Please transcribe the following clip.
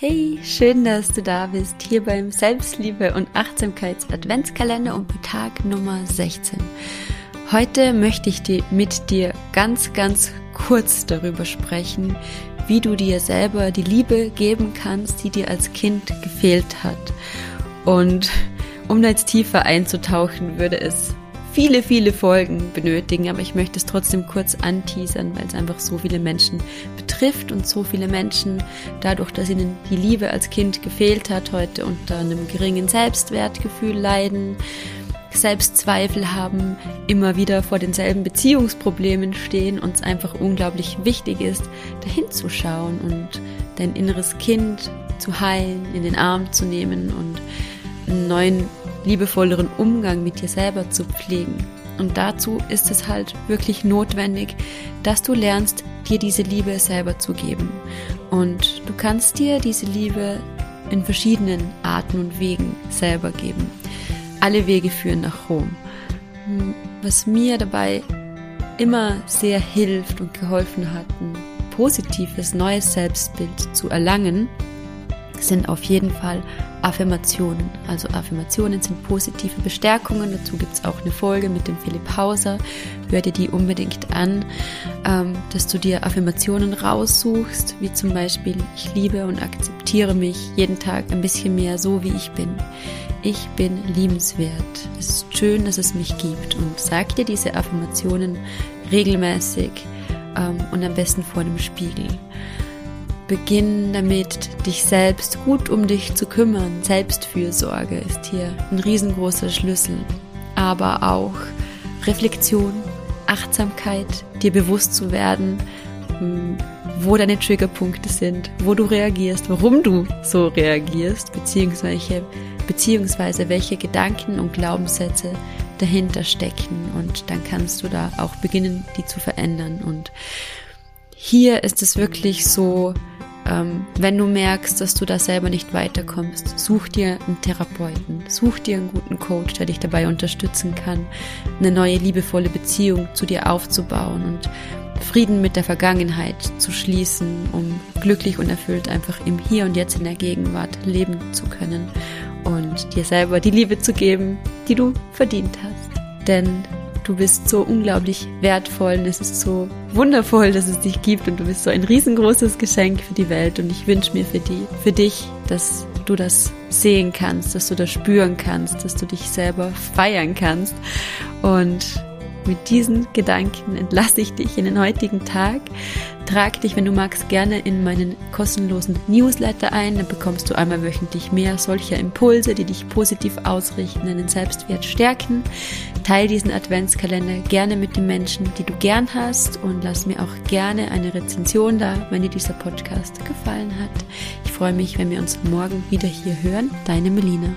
Hey, schön, dass du da bist, hier beim Selbstliebe und Achtsamkeits Adventskalender und bei Tag Nummer 16. Heute möchte ich dir, mit dir ganz, ganz kurz darüber sprechen, wie du dir selber die Liebe geben kannst, die dir als Kind gefehlt hat. Und um da jetzt tiefer einzutauchen, würde es viele, viele Folgen benötigen, aber ich möchte es trotzdem kurz anteasern, weil es einfach so viele Menschen betrifft und so viele Menschen dadurch, dass ihnen die Liebe als Kind gefehlt hat, heute unter einem geringen Selbstwertgefühl leiden, Selbstzweifel haben, immer wieder vor denselben Beziehungsproblemen stehen und es einfach unglaublich wichtig ist, dahin zu schauen und dein inneres Kind zu heilen, in den Arm zu nehmen und einen neuen liebevolleren Umgang mit dir selber zu pflegen. Und dazu ist es halt wirklich notwendig, dass du lernst, dir diese Liebe selber zu geben. Und du kannst dir diese Liebe in verschiedenen Arten und Wegen selber geben. Alle Wege führen nach Rom. Was mir dabei immer sehr hilft und geholfen hat, ein positives neues Selbstbild zu erlangen, sind auf jeden Fall Affirmationen. Also Affirmationen sind positive Bestärkungen. Dazu gibt es auch eine Folge mit dem Philipp Hauser. Hör dir die unbedingt an, ähm, dass du dir Affirmationen raussuchst, wie zum Beispiel ich liebe und akzeptiere mich jeden Tag ein bisschen mehr so, wie ich bin. Ich bin liebenswert. Es ist schön, dass es mich gibt. Und sag dir diese Affirmationen regelmäßig ähm, und am besten vor dem Spiegel. Beginn damit, dich selbst gut um dich zu kümmern. Selbstfürsorge ist hier ein riesengroßer Schlüssel. Aber auch Reflexion, Achtsamkeit, dir bewusst zu werden, hm, wo deine Triggerpunkte sind, wo du reagierst, warum du so reagierst, beziehungsweise, beziehungsweise welche Gedanken und Glaubenssätze dahinter stecken. Und dann kannst du da auch beginnen, die zu verändern. Und hier ist es wirklich so, ähm, wenn du merkst, dass du da selber nicht weiterkommst, such dir einen Therapeuten, such dir einen guten Coach, der dich dabei unterstützen kann, eine neue liebevolle Beziehung zu dir aufzubauen und Frieden mit der Vergangenheit zu schließen, um glücklich und erfüllt einfach im Hier und Jetzt in der Gegenwart leben zu können und dir selber die Liebe zu geben, die du verdient hast. Denn Du bist so unglaublich wertvoll und es ist so wundervoll, dass es dich gibt und du bist so ein riesengroßes Geschenk für die Welt und ich wünsche mir für die, für dich, dass du das sehen kannst, dass du das spüren kannst, dass du dich selber feiern kannst und mit diesen Gedanken entlasse ich dich in den heutigen Tag. Trag dich, wenn du magst, gerne in meinen kostenlosen Newsletter ein. Dann bekommst du einmal wöchentlich mehr solcher Impulse, die dich positiv ausrichten, deinen Selbstwert stärken. Teil diesen Adventskalender gerne mit den Menschen, die du gern hast und lass mir auch gerne eine Rezension da, wenn dir dieser Podcast gefallen hat. Ich freue mich, wenn wir uns morgen wieder hier hören. Deine Melina.